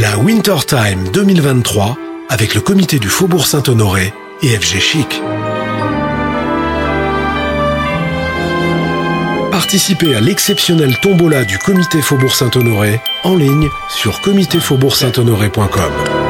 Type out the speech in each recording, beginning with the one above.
La Wintertime 2023 avec le comité du Faubourg Saint-Honoré et FG Chic. Participez à l'exceptionnelle tombola du comité Faubourg Saint-Honoré en ligne sur comitéfaubourgsainthonoré.com.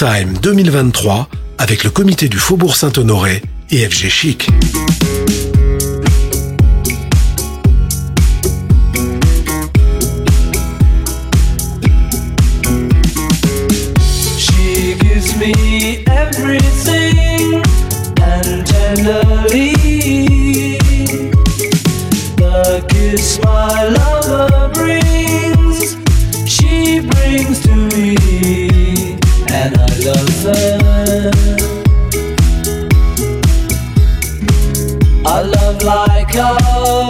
Time 2023 avec le comité du Faubourg Saint-Honoré et FG Chic.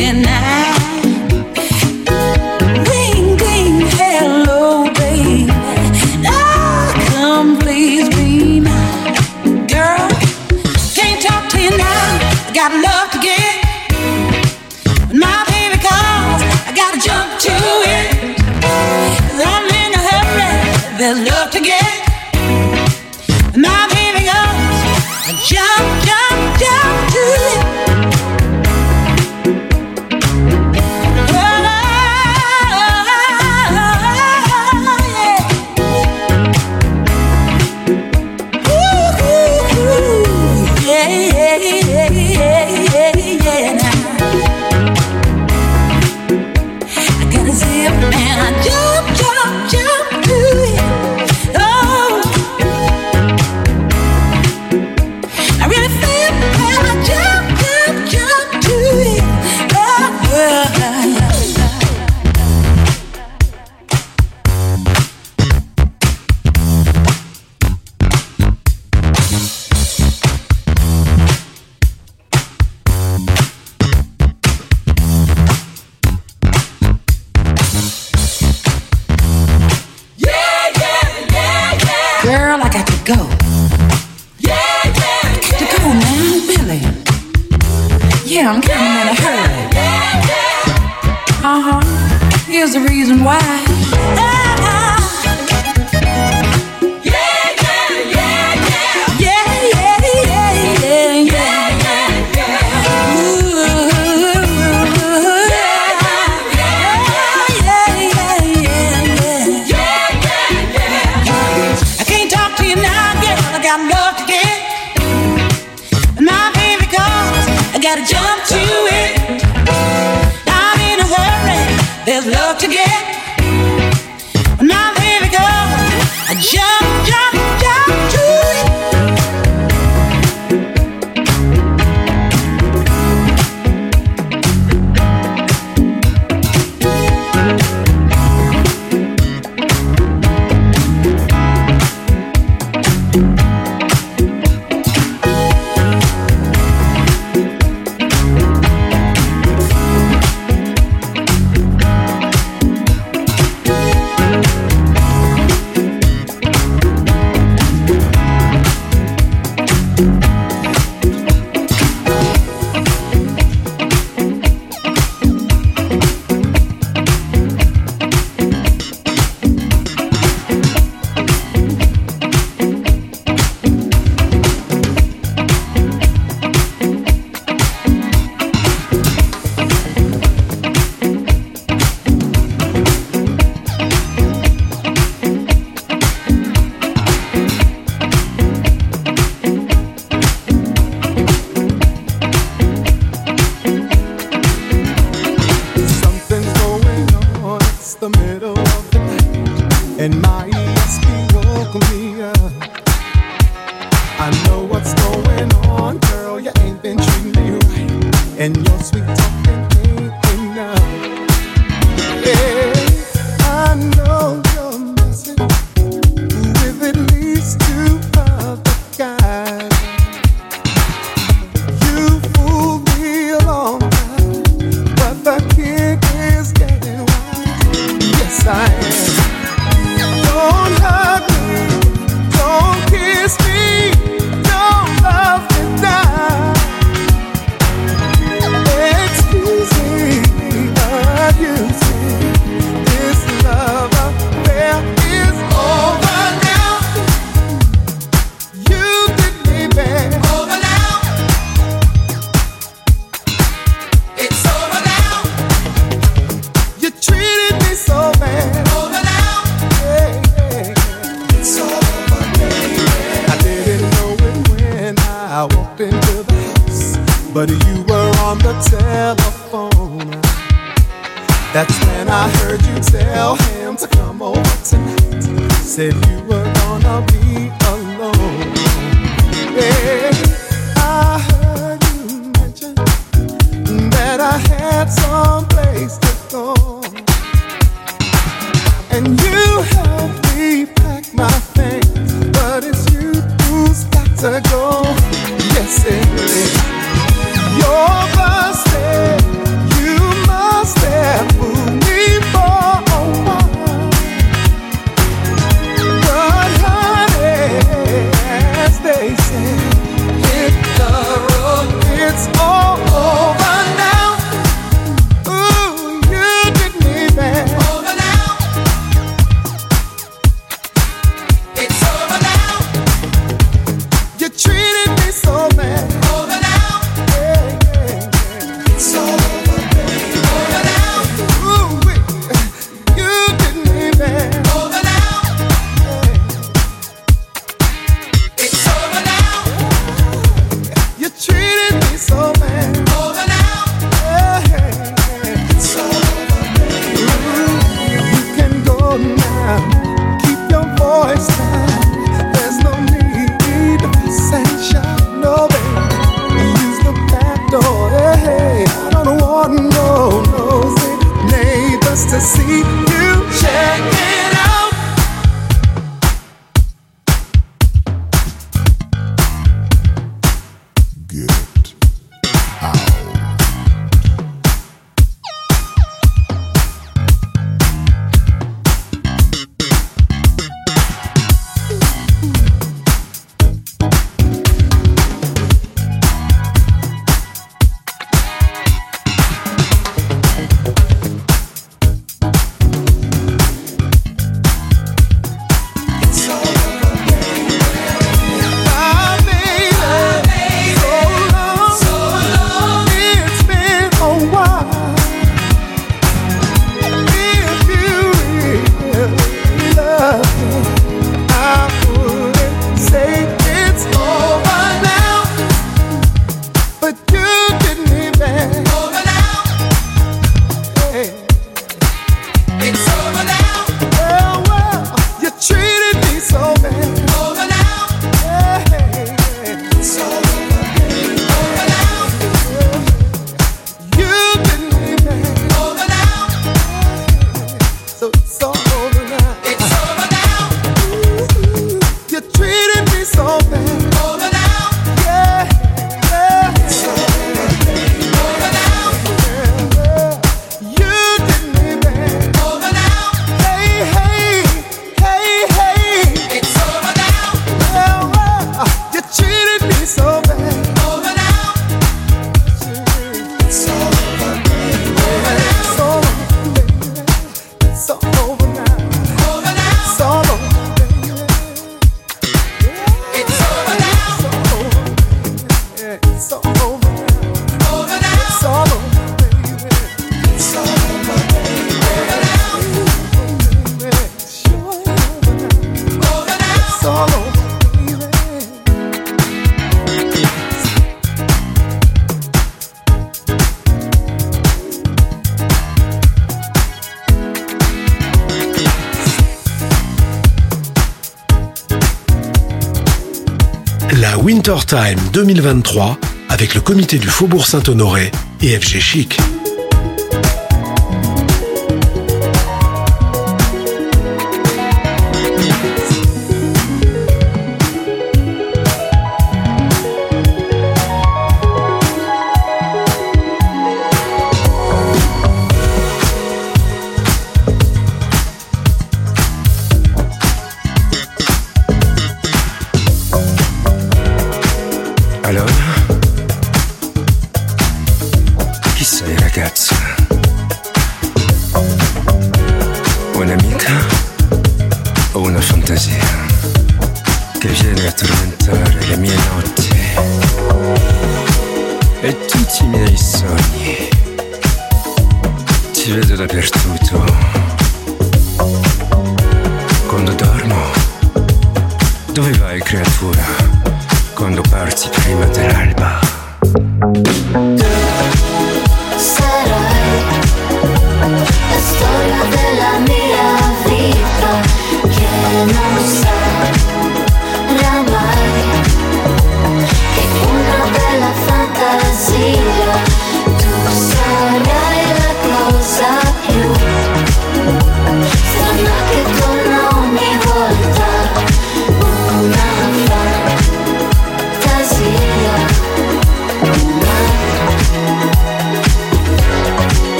midnight. Gotta jump to sign. c'est Summertime 2023 avec le comité du Faubourg Saint-Honoré et FG Chic. l'alma.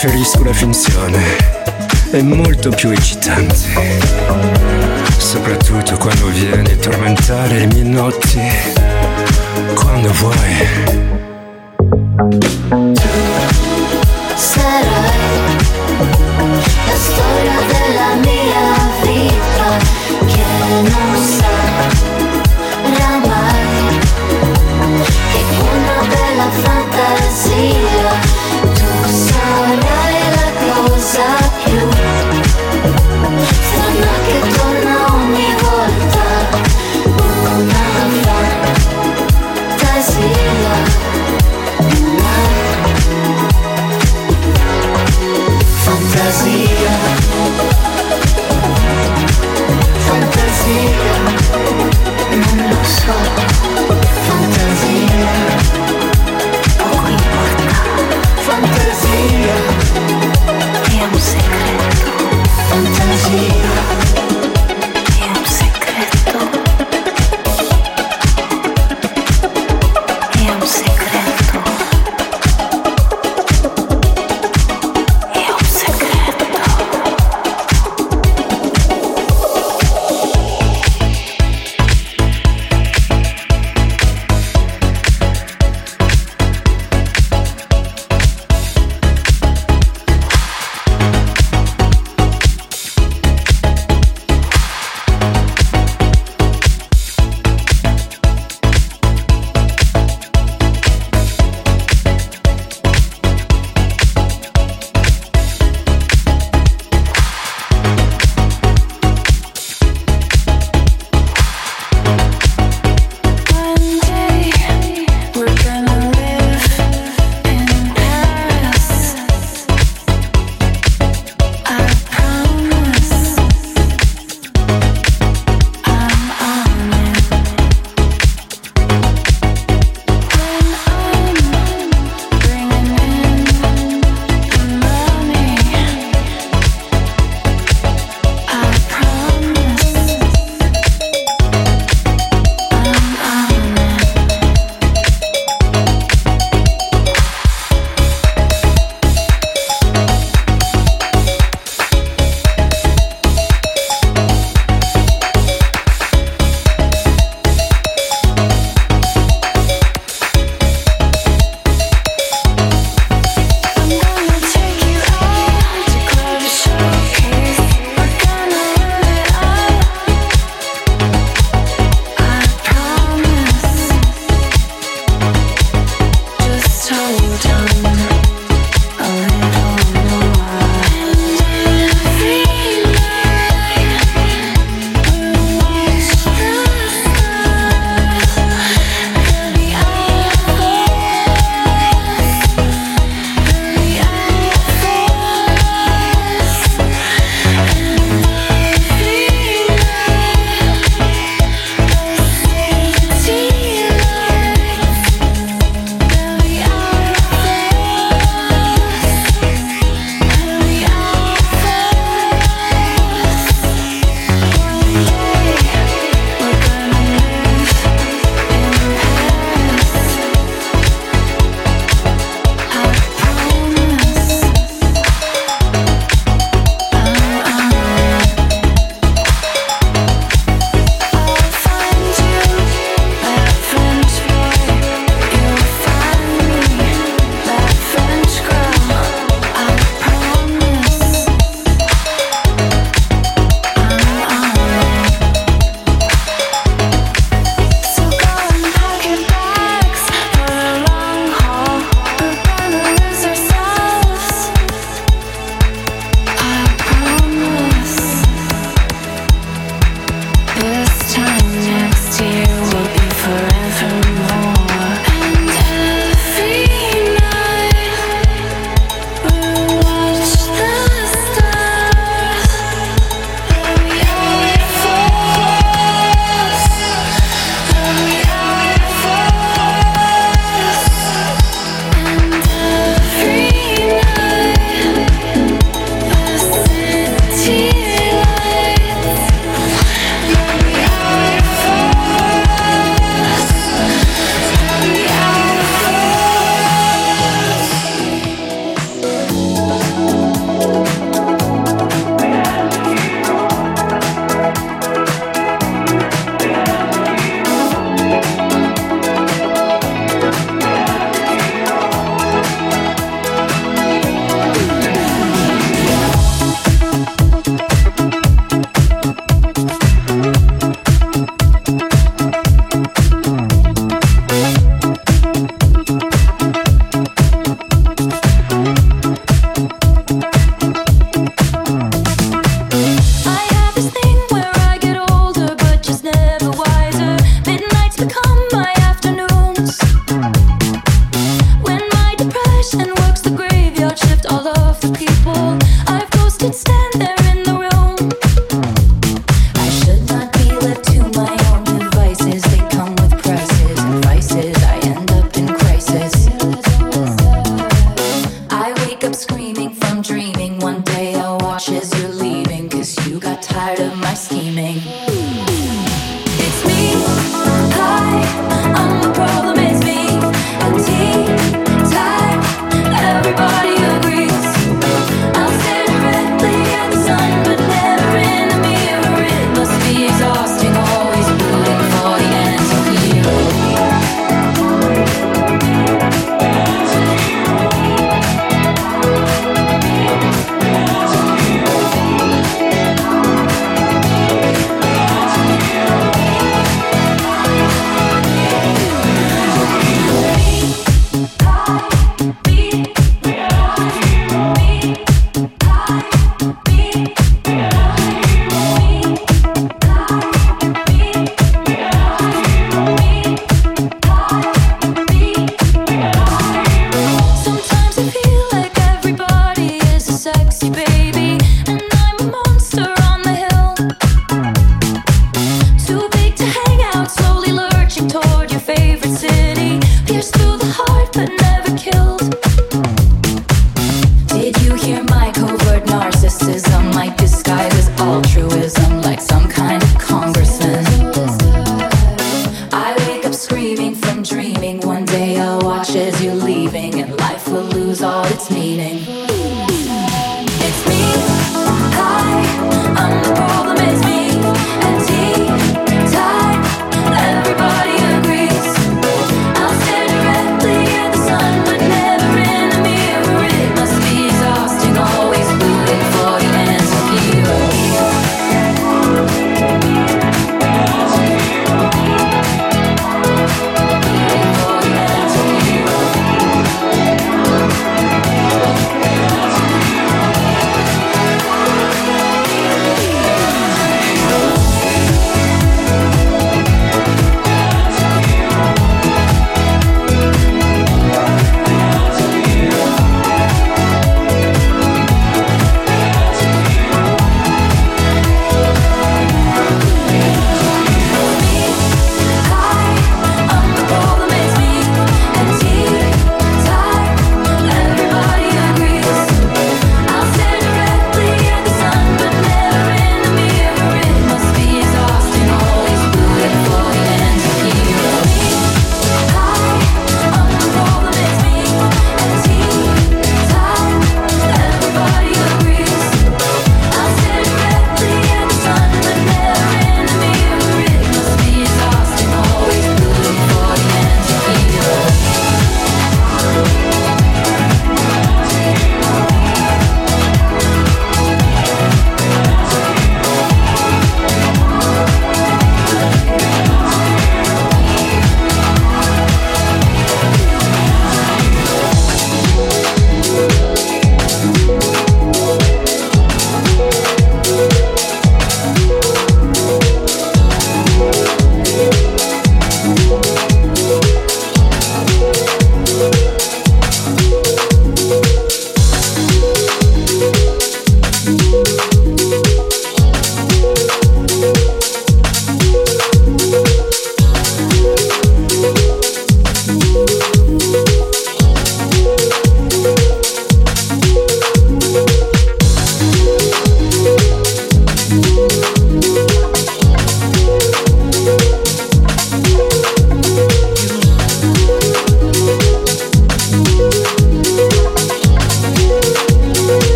preferisco la finzione, è molto più eccitante. Soprattutto quando vieni a tormentare le mie notti, quando vuoi.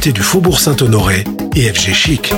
Du Faubourg Saint-Honoré et FG Chic.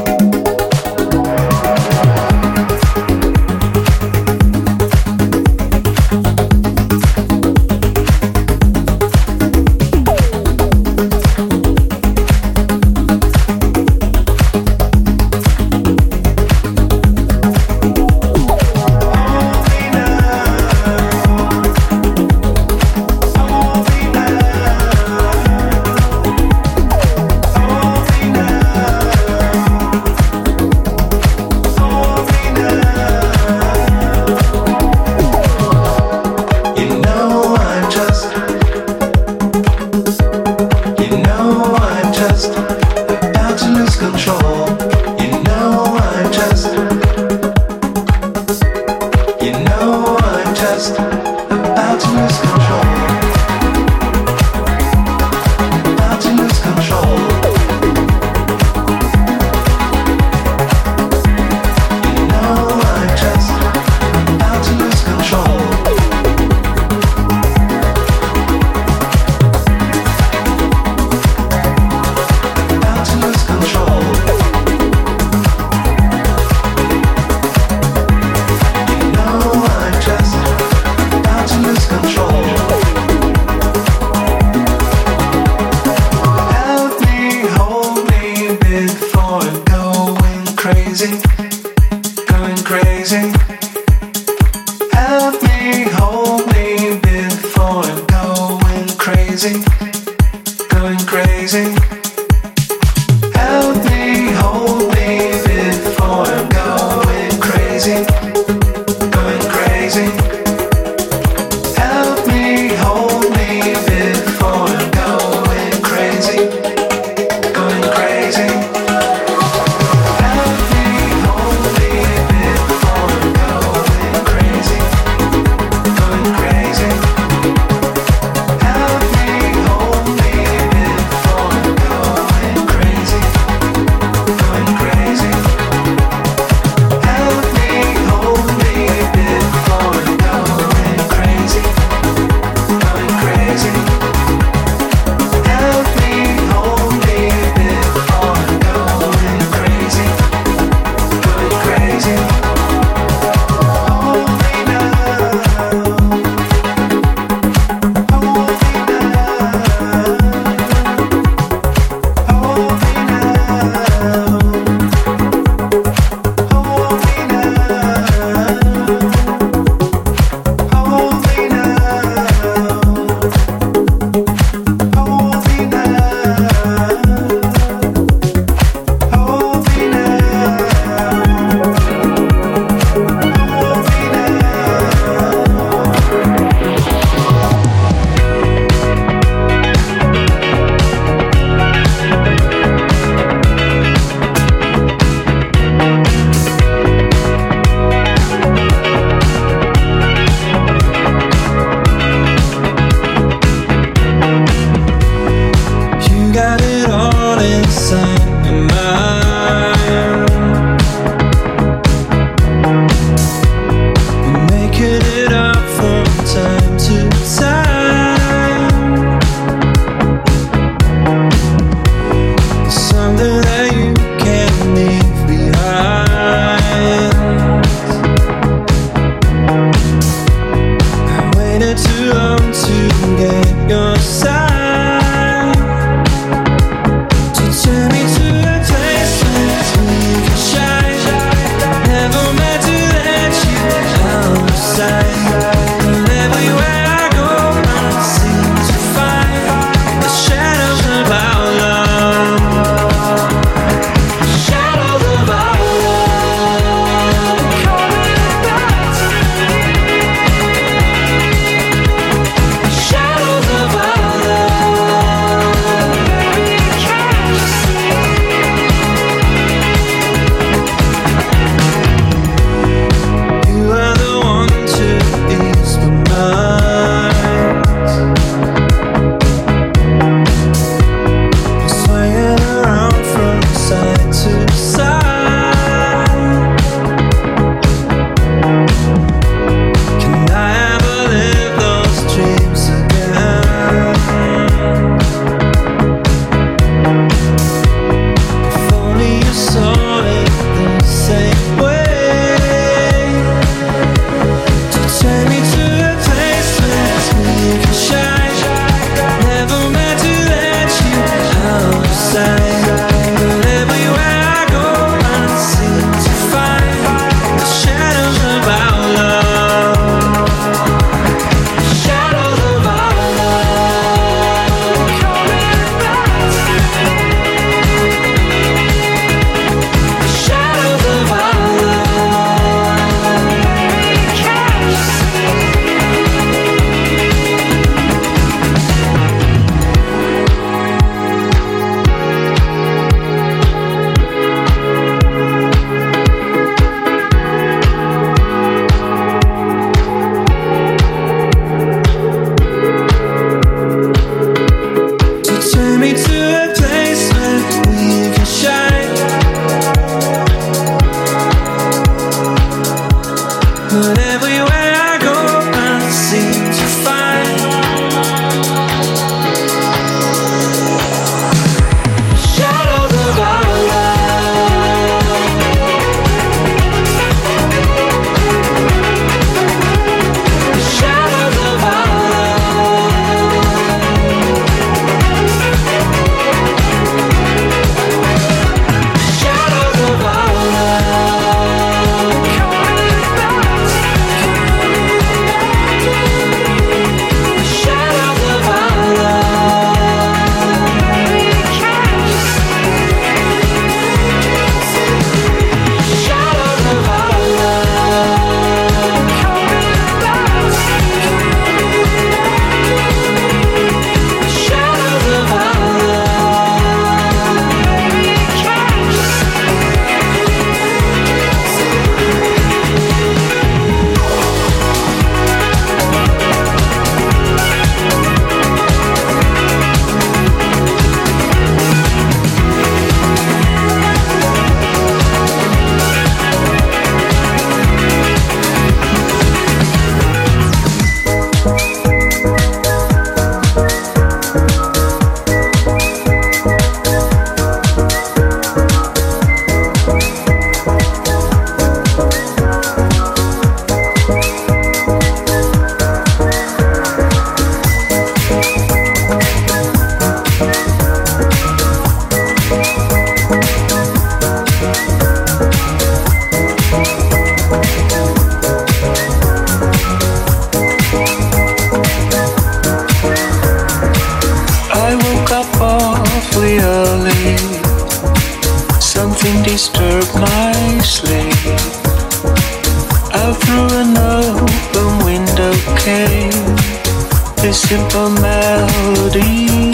Simple melody.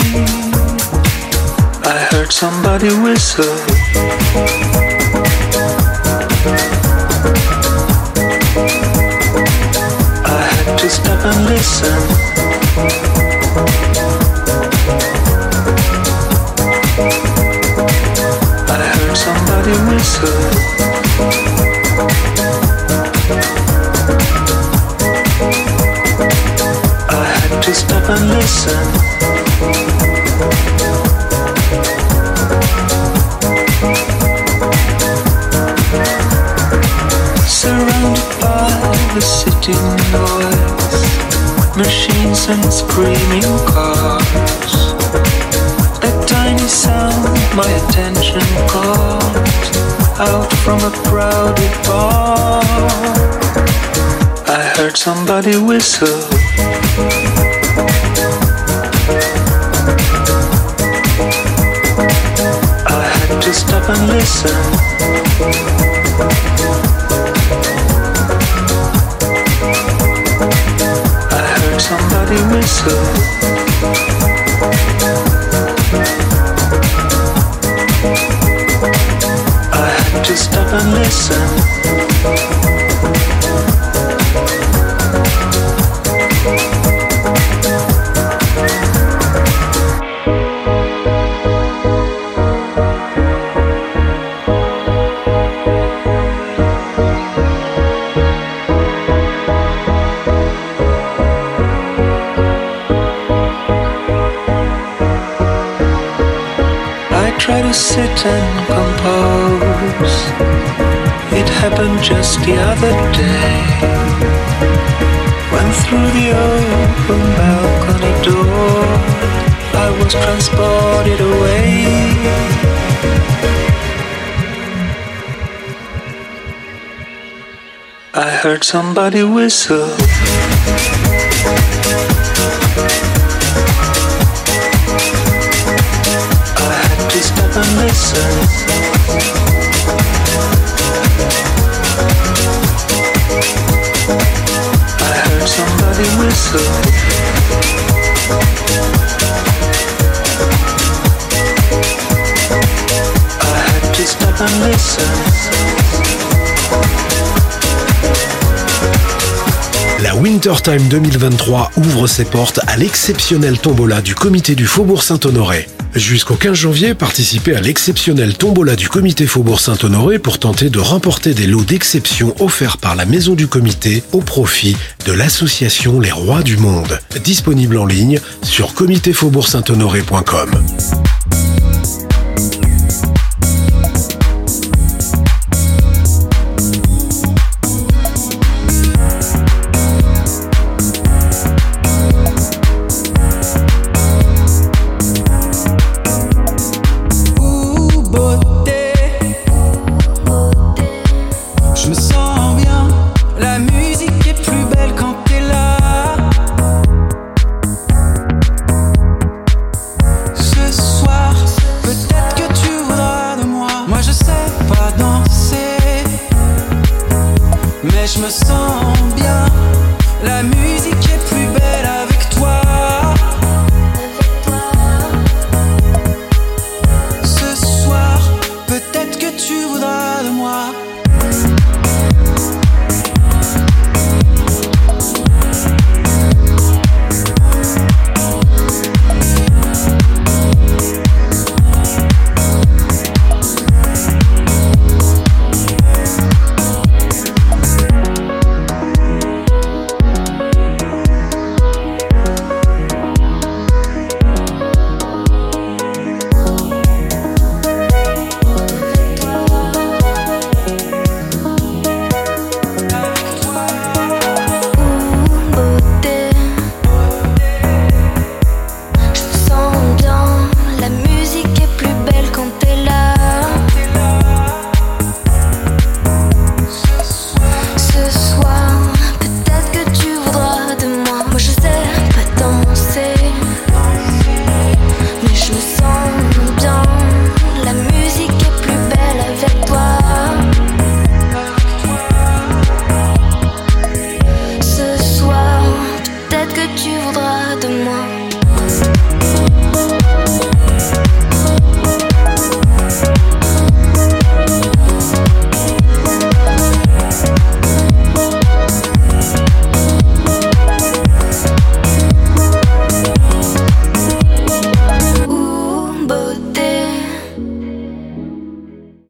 I heard somebody whistle. Screaming cars. A tiny sound my attention caught out from a crowded bar. I heard somebody whistle. I had to stop and listen. I had to stop and listen. And compose. It happened just the other day. When through the open balcony door, I was transported away. I heard somebody whistle. La Wintertime 2023 ouvre ses portes à l'exceptionnel tombola du comité du Faubourg Saint-Honoré. Jusqu'au 15 janvier, participez à l'exceptionnel tombola du comité Faubourg Saint-Honoré pour tenter de remporter des lots d'exception offerts par la maison du comité au profit de l'association Les Rois du Monde. Disponible en ligne sur comitéfaubourg-saint-honoré.com.